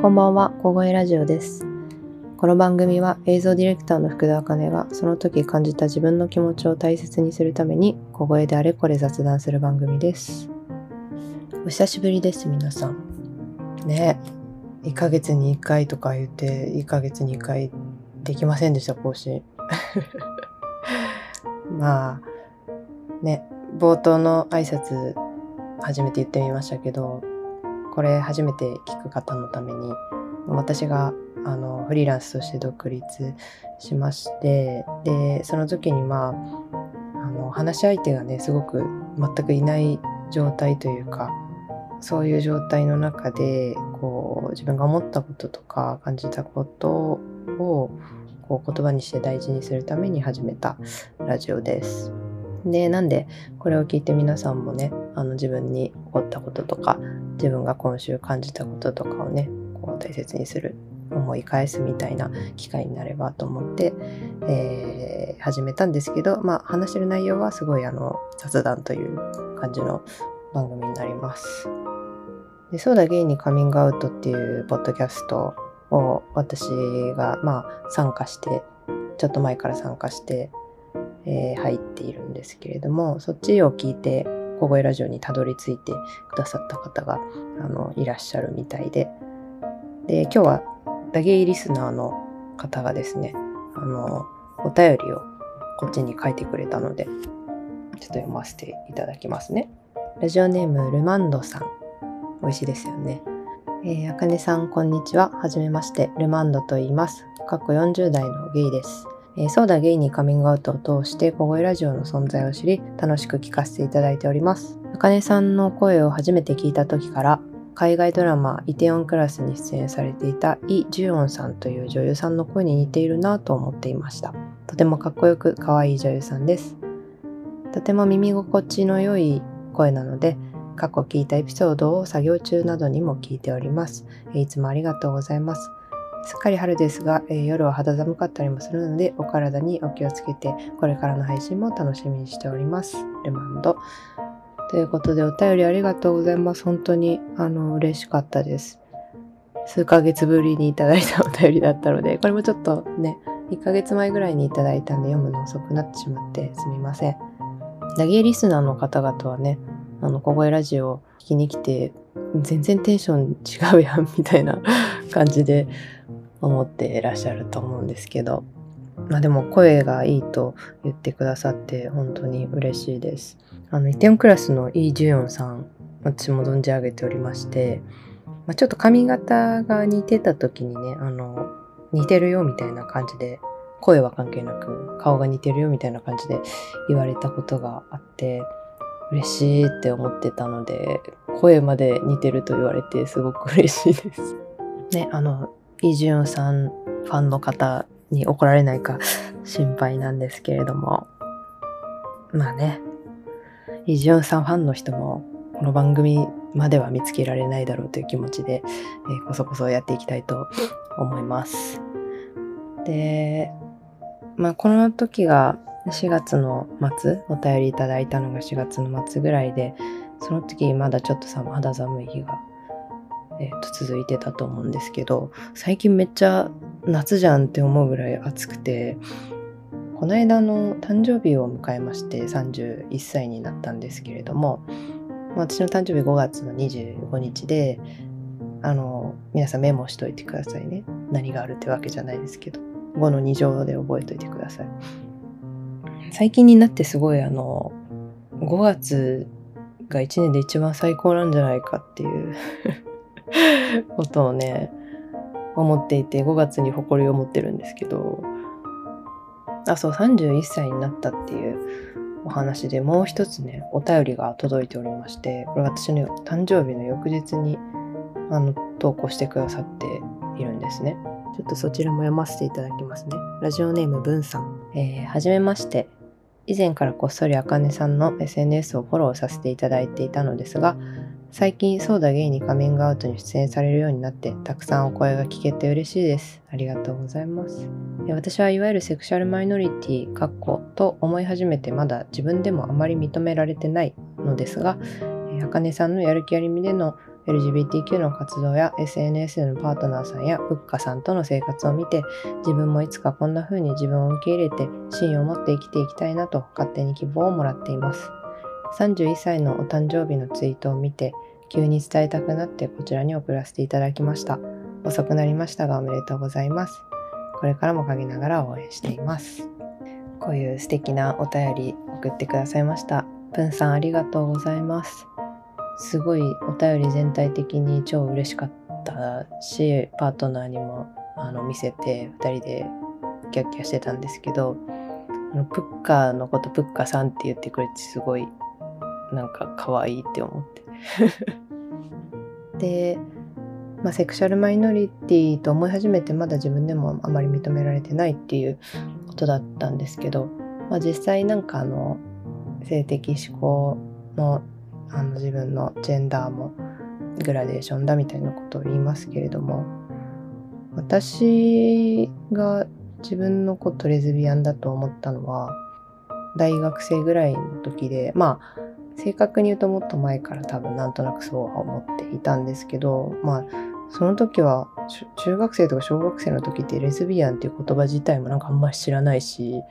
こんばんは、小声ラジオです。この番組は映像ディレクターの福田茜がその時感じた自分の気持ちを大切にするために小声であれこれ雑談する番組です。お久しぶりです、皆さん。ね1ヶ月に1回とか言って、1ヶ月に1回できませんでした、更新。まあ、ね、冒頭の挨拶初めて言ってみましたけど、これ初めて聞く方のために私があのフリーランスとして独立しましてでその時にまああの話し相手がねすごく全くいない状態というかそういう状態の中でこう自分が思ったこととか感じたことをこう言葉にして大事にするために始めたラジオです。でなんでこれを聞いて皆さんもねあの自分に起こったこととか自分が今週感じたこととかをねこう大切にする思い返すみたいな機会になればと思って、えー始めたんですけど、まあ、話してる内容はすごいあの雑談という感じの番組になります。でそうだゲイにカミングアウトっていうポッドキャストを私がまあ参加してちょっと前から参加して、えー入っているんですけれどもそっちを聞いて小声ラジオにたどり着いてくださった方があのいらっしゃるみたいで。で今日はダゲイリスナーの方がですねあのお便りをこっちに書いてくれたのでちょっと読ませていただきますね。ラジオネームルマンドさん。美味しいですよね。えー、あかねさんこんにちは。はじめまして。ルマンドと言います。過去40代のゲイです。えーそうだゲイにカミングアウトを通して小声ラジオの存在を知り楽しく聞かせていただいております。あかねさんの声を初めて聞いた時から海外ドラマ「イテオンクラス」に出演されていたイ・ジュヨンさんという女優さんの声に似ているなと思っていました。とてもかっこよく可愛い女優さんです。とても耳心地の良い声なので過去聞いたエピソードを作業中などにも聞いております。いつもありがとうございます。すっかり春ですが、えー夜は肌寒かったりもするのでお体にお気をつけてこれからの配信も楽しみにしております。ルマンド。ということでお便りありがとうございます。本当にあの嬉しかったです。数ヶ月ぶりにいただいた お便りだったのでこれもちょっとね1ヶ月前ぐらいにいただいたんで読むの遅くなってしまってすみません。ダゲリスナーの方々はねあの小声ラジオを聞きに来て全然テンション違うやんみたいな 感じで思っていらっしゃると思うんですけど。まあでも声がいいと言ってくださって本当に嬉しいです。あのイテオンクラスのイ・ジュヨンさん私も存じ上げておりまして、まあ、ちょっと髪型が似てた時にねあの似てるよみたいな感じで声は関係なく顔が似てるよみたいな感じで言われたことがあって嬉しいって思ってたので声まで似てると言われてすごく嬉しいです。ねあのイ・ジュンさんファンの方に怒られないか心配なんですけれどもまあねイ・ジュンさんファンの人もこの番組までは見つけられないだろうという気持ちで、えーこそこそやっていきたいと思います。で、まあこの時が4月の末、お便りいただいたのが4月の末ぐらいで、その時まだちょっとさ肌寒い日が、えーと続いてたと思うんですけど、最近めっちゃ夏じゃんって思うぐらい暑くて、この間の誕生日を迎えまして31歳になったんですけれども、私の誕生日5月の25日で、あの、皆さんメモしといてくださいね。何があるってわけじゃないですけど。5の2乗で覚えといてください。最近になってすごいあの、5月が1年で一番最高なんじゃないかっていう ことをね、思っていて、5月に誇りを持ってるんですけど、あ、そう、31歳になったっていうお話でもう一つね、お便りが届いておりまして、これ私の誕生日の翌日にあの投稿してくださっているんですね。ちょっとそちらも読ませていただきますね。ラジオネーム文さん。えーはじめまして。以前からこっそりあかねさんの SNS をフォローさせていただいていたのですが、最近そうだゲイにカミングアウトに出演されるようになって、たくさんお声が聞けて嬉しいです。ありがとうございます。私はいわゆるセクシャルマイノリティかっこと思い始めてまだ自分でもあまり認められてないのですが、えーあかねさんのやる気ありみでの LGBTQ の活動や SNS のパートナーさんやブッカさんとの生活を見て自分もいつかこんな風に自分を受け入れて芯を持って生きていきたいなと勝手に希望をもらっています。31歳のお誕生日のツイートを見て急に伝えたくなってこちらに送らせていただきました。遅くなりましたがおめでとうございます。これからも陰ながら応援しています。こういう素敵なお便り送ってくださいました。プンさんありがとうございます。すごいお便り全体的に超嬉しかったしパートナーにもあの見せて2人でキャッキャしてたんですけどあのプッカーのことプッカさんって言ってくれてすごいなんか可愛いって思って。で、まあ、セクシャルマイノリティと思い始めてまだ自分でもあまり認められてないっていうことだったんですけど、まあ、実際なんかあの性的思考のあの自分のジェンダーもグラデーションだみたいなことを言いますけれども私が自分のことレズビアンだと思ったのは大学生ぐらいの時でまあ正確に言うともっと前から多分なんとなくそうは思っていたんですけどまあその時は中学生とか小学生の時ってレズビアンっていう言葉自体もなんかあんまり知らないし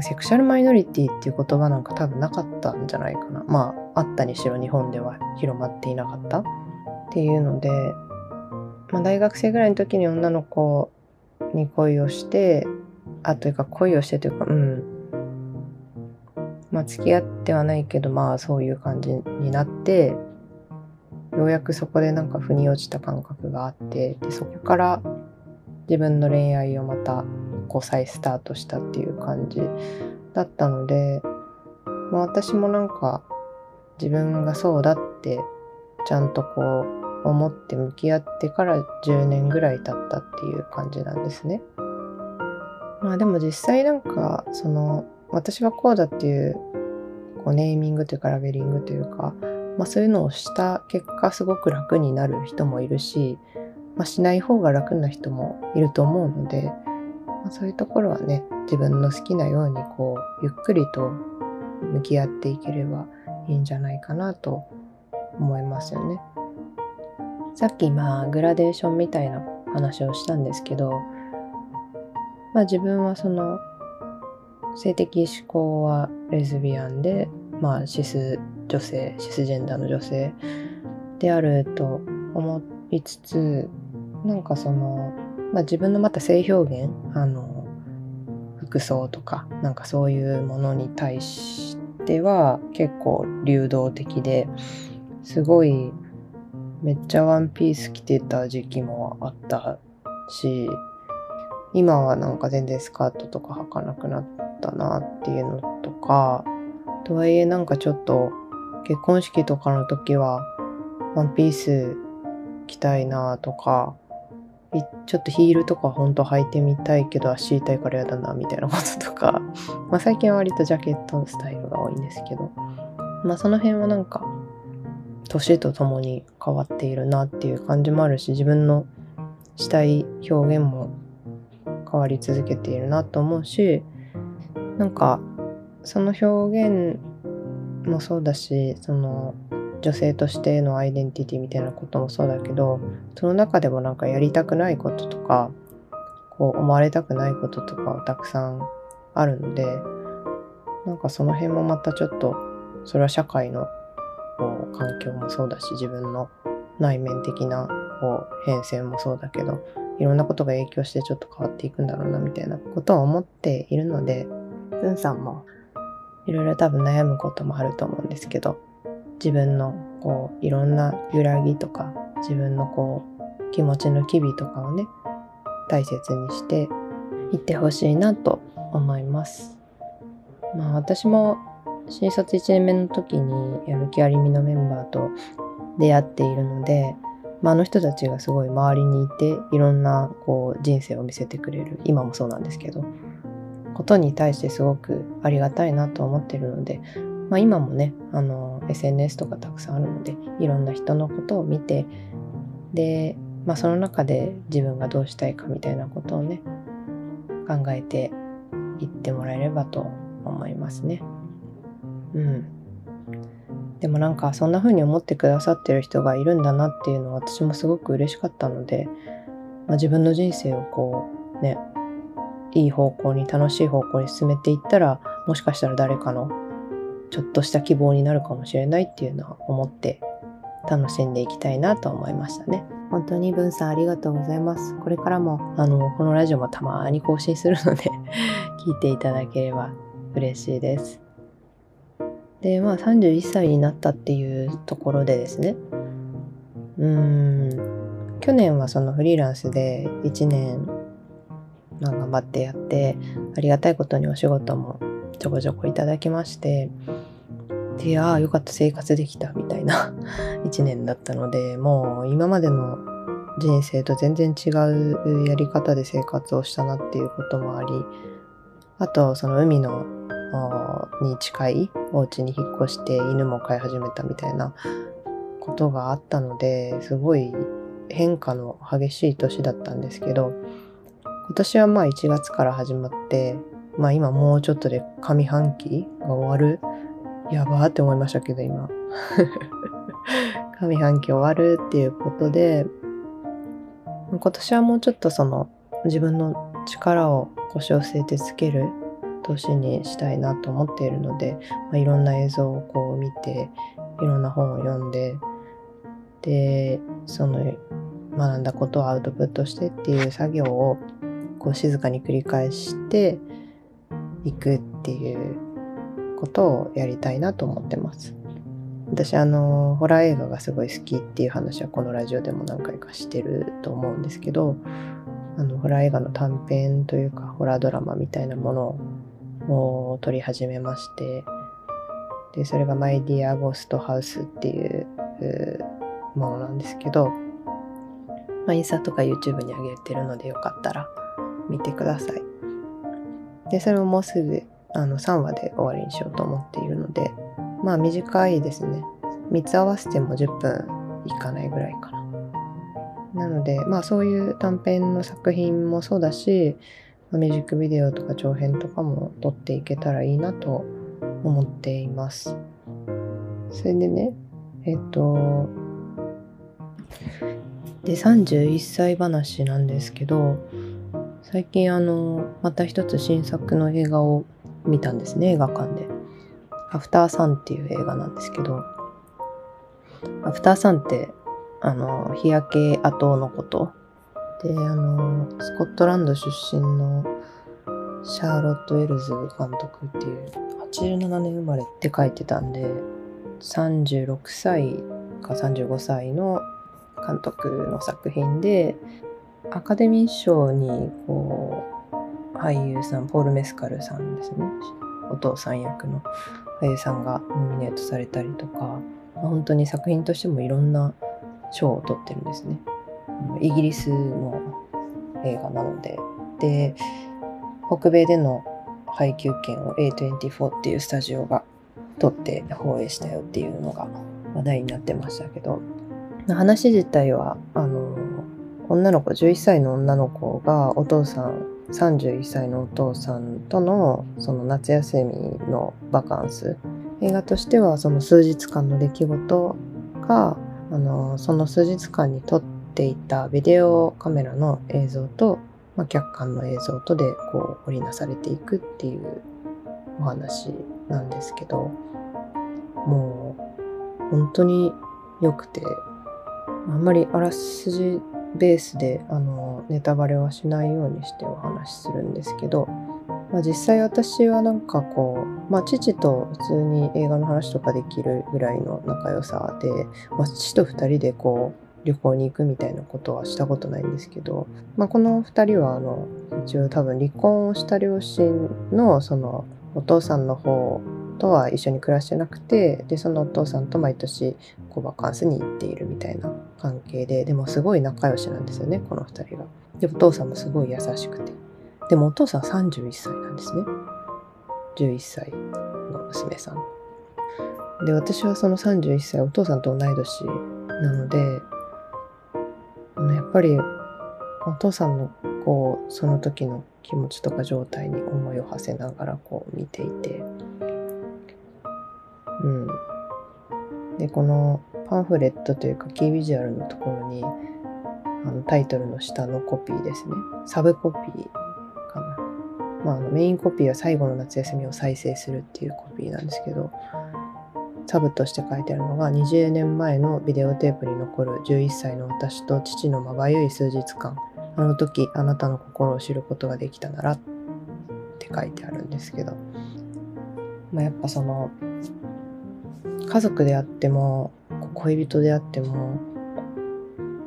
セクシャルマイノリティっていう言葉なんか多分なかったんじゃないかな。まあ、あったにしろ日本では広まっていなかったっていうので、まあ、大学生ぐらいの時に女の子に恋をして、あ、というか恋をしてというか、うん。まあ、付き合ってはないけど、まあ、そういう感じになって、ようやくそこでなんか腑に落ちた感覚があって、で、そこから自分の恋愛をまたこう再スタートしたっていう感じだったので、まあ、私もなんか自分がそうだってちゃんとこう思って向き合ってから10年ぐらい経ったっていう感じなんですね。まあでも実際なんかその私はこうだっていうこうネーミングというかラベリングというか、まあ、そういうのをした結果すごく楽になる人もいるし、まあ、しない方が楽な人もいると思うので、そういうところはね自分の好きなようにこうゆっくりと向き合っていければいいんじゃないかなと思いますよね。さっきまあグラデーションみたいな話をしたんですけど、まあ、自分はその性的思考はレズビアンで、まあ、シス女性シスジェンダーの女性であると思いつつなんかそのまあ、自分のまた性表現あの服装とかなんかそういうものに対しては結構流動的ですごいめっちゃワンピース着てた時期もあったし今はなんか全然スカートとか履かなくなったなっていうのとかとはいえなんかちょっと結婚式とかの時はワンピース着たいなとかちょっとヒールとかほんと履いてみたいけど足痛いから嫌だなみたいなこととか、まあ最近は割とジャケットのスタイルが多いんですけど、まあその辺はなんか年とともに変わっているなっていう感じもあるし、自分のしたい表現も変わり続けているなと思うし、なんかその表現もそうだし、その女性としてのアイデンティティみたいなこともそうだけどその中でもなんかやりたくないこととかこう思われたくないこととかはたくさんあるのでなんかその辺もまたちょっとそれは社会のこう環境もそうだし自分の内面的なこう変遷もそうだけどいろんなことが影響してちょっと変わっていくんだろうなみたいなことを思っているのでズンさんもいろいろ多分悩むこともあると思うんですけど自分のこういろんな揺らぎとか自分のこう気持ちの機微とかをね大切にしていってほしいなと思います。まあ私も新卒1年目の時にやる気ありみのメンバーと出会っているので、まあ、あの人たちがすごい周りにいていろんなこう人生を見せてくれる今もそうなんですけどことに対してすごくありがたいなと思ってるのでまあ、今もねあの SNS とかたくさんあるのでいろんな人のことを見てで、まあ、その中で自分がどうしたいかみたいなことをね考えていってもらえればと思いますね。うん。でもなんかそんな風に思ってくださってる人がいるんだなっていうのは私もすごく嬉しかったので、まあ、自分の人生をこうねいい方向に楽しい方向に進めていったらもしかしたら誰かのちょっとした希望になるかもしれないっていうのは思って楽しんでいきたいなと思いましたね。本当に文さんありがとうございます。これからもあのこのラジオもたまに更新するので聞いていただければ嬉しいです。で、まあ31歳になったっていうところでですね、うーん、去年はそのフリーランスで1年、まあ、頑張ってやって、ありがたいことにお仕事もちょこちょこいただきまして、で、ああ、よかった生活できたみたいな 1年だったので、もう今までの人生と全然違うやり方で生活をしたなっていうこともあり、あと、その海のに近いお家に引っ越して犬も飼い始めたみたいなことがあったのですごい変化の激しい年だったんですけど今年はまあ1月から始まってまあ今もうちょっとで上半期が終わるやばーって思いましたけど今。上半期終わるっていうことで今年はもうちょっとその自分の力を腰を据えてつける年にしたいなと思っているので、まあ、いろんな映像をこう見ていろんな本を読んででその学んだことをアウトプットしてっていう作業をこう静かに繰り返していくっていうことをやりたいなと思ってます。私あのホラー映画がすごい好きっていう話はこのラジオでも何回かしてると思うんですけどあのホラー映画の短編というかホラードラマみたいなものを撮り始めまして、で、それがマイディアゴーストハウスっていうものなんですけど、まあ、インスタとか YouTube に上げてるのでよかったら見てください。で、それももうすぐあの3話で終わりにしようと思っているので、まあ短いですね。3つ合わせても10分いかないぐらいかな。なので、まあそういう短編の作品もそうだし、ミュージックビデオとか長編とかも撮っていけたらいいなと思っています。それでね、えっと、で、31歳話なんですけど、最近あの、また一つ新作の映画を見たんですね、映画館で。アフターサンっていう映画なんですけど、アフターサンって、あの、日焼け跡のことで、あの、スコットランド出身のシャーロット・エルズ監督っていう、87年生まれって書いてたんで、36歳か35歳の監督の作品で、アカデミー賞に、こう、俳優さん、ポール・メスカルさんですね。お父さん役の俳優さんがノミネートされたりとか、本当に作品としてもいろんな賞を取ってるんですね。イギリスの映画なのでで北米での配給権を A24 っていうスタジオが取って放映したよっていうのが話題になってましたけど話自体はあの女の子11歳の女の子がお父さん31歳のお父さんとのその夏休みのバカンス。映画としてはその数日間の出来事があのその数日間にとっていたビデオカメラの映像と、まあ、客観の映像とでこう織りなされていくっていうお話なんですけどもう本当に良くてあんまりあらすじベースであのネタバレはしないようにしてお話しするんですけど、まあ、実際私はなんかこう、まあ、父と普通に映画の話とかできるぐらいの仲良さで、まあ、父と2人でこう旅行に行くみたいなことはしたことないんですけど、まあ、この2人はあの一応多分離婚をした両親のそのお父さんの方とは一緒に暮らしてなくてでそのお父さんと毎年こうバカンスに行っているみたいな関係ででもすごい仲良しなんですよねこの2人が。でお父さんもすごい優しくてでもお父さん31歳なんですね11歳の娘さん。で私はその31歳お父さんと同い年なのでやっぱりお父さんのこうその時の気持ちとか状態に思いを馳せながらこう見ていてうんで、このパンフレットというかキービジュアルのところに、あのタイトルの下のコピーですね。サブコピーかな。まあ、のメインコピーは最後の夏休みを再生するっていうコピーなんですけど、サブとして書いてあるのが20年前のビデオテープに残る11歳の私と父のまばゆい数日間あの時あなたの心を知ることができたならって書いてあるんですけど、まあ、やっぱその家族であっても恋人であっても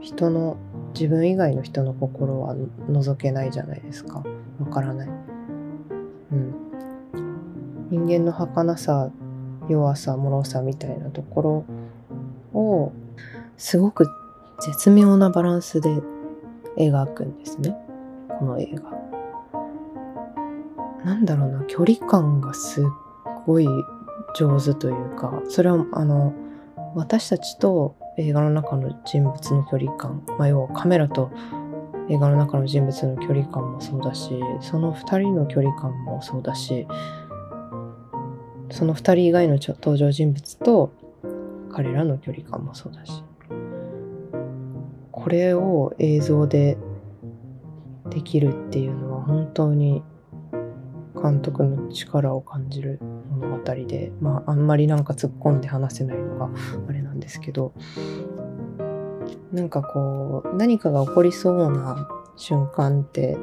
人の自分以外の人の心は覗けないじゃないですか。わからない。うん。人間の儚さ弱さ脆さみたいなところをすごく絶妙なバランスで描くんですね。この映画。なんだろうな。距離感がすっごい上手というかそれはあの私たちと映画の中の人物の距離感、まあ、要はカメラと映画の中の人物の距離感もそうだしその2人の距離感もそうだしその2人以外の登場人物と彼らの距離感もそうだしこれを映像でできるっていうのは本当に監督の力を感じる物語でまああんまりなんか突っ込んで話せないのがあれなんですけどなんかこう何かが起こりそうな瞬間って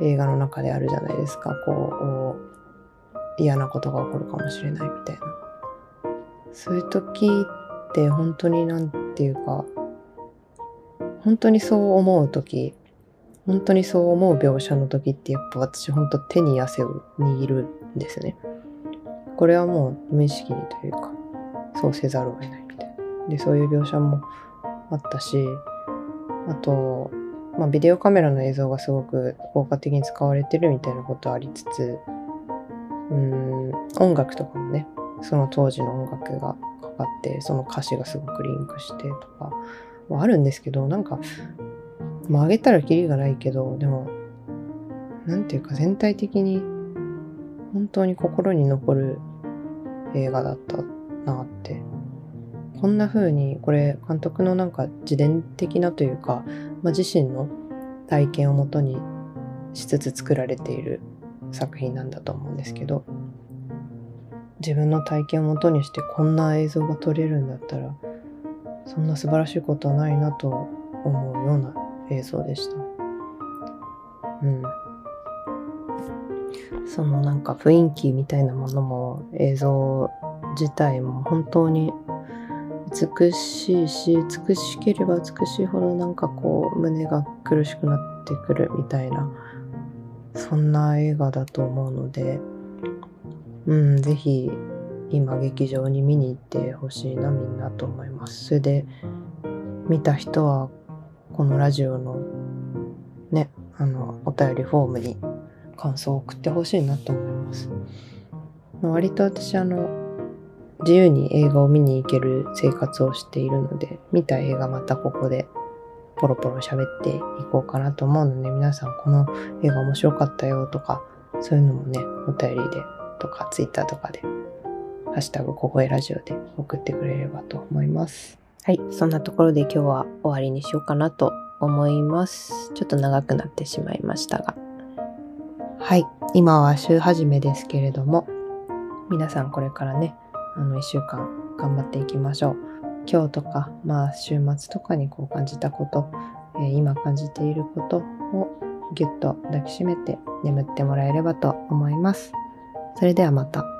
映画の中であるじゃないですか。こう嫌なことが起こるかもしれないみたいな。そういう時って本当に何て言うか本当にそう思う時本当にそう思う描写の時ってやっぱ私本当手に汗を握るんですね。これはもう無意識にというかそうせざるを得ないみたいな。でそういう描写もあったしあとまあビデオカメラの映像がすごく効果的に使われてるみたいなことありつつうん音楽とかもねその当時の音楽がかかってその歌詞がすごくリンクしてとかはあるんですけどなんかまあ上げたらキリがないけどでもなんていうか全体的に本当に心に残る映画だったなってこんな風にこれ監督のなんか自伝的なというか、まあ、自身の体験をもとにしつつ作られている作品なんだと思うんですけど自分の体験をもとにしてこんな映像が撮れるんだったらそんな素晴らしいことはないなと思うような映像でした。うん。そのなんか雰囲気みたいなものも映像自体も本当に美しいし美しければ美しいほどなんかこう胸が苦しくなってくるみたいなそんな映画だと思うので、うん、ぜひ今劇場に見に行ってほしいなみんなと思います。それで見た人はこのラジオのね、あの、お便りフォームに感想を送ってほしいなと思います。割と私あの、自由に映画を見に行ける生活をしているので、見た映画またここでポロポロ喋っていこうかなと思うので、皆さんこの映画面白かったよとか、そういうのもね、お便りでとか、ツイッターとかで、ハッシュタグ小声ラジオで送ってくれればと思います。はい、そんなところで今日は終わりにしようかなと思います。ちょっと長くなってしまいましたが。はい、今は週始めですけれども、皆さんこれからね、あの1週間頑張っていきましょう。今日とか、まあ週末とかにこう感じたこと、えー、今感じていることをぎゅっと抱きしめて眠ってもらえればと思います。それではまた。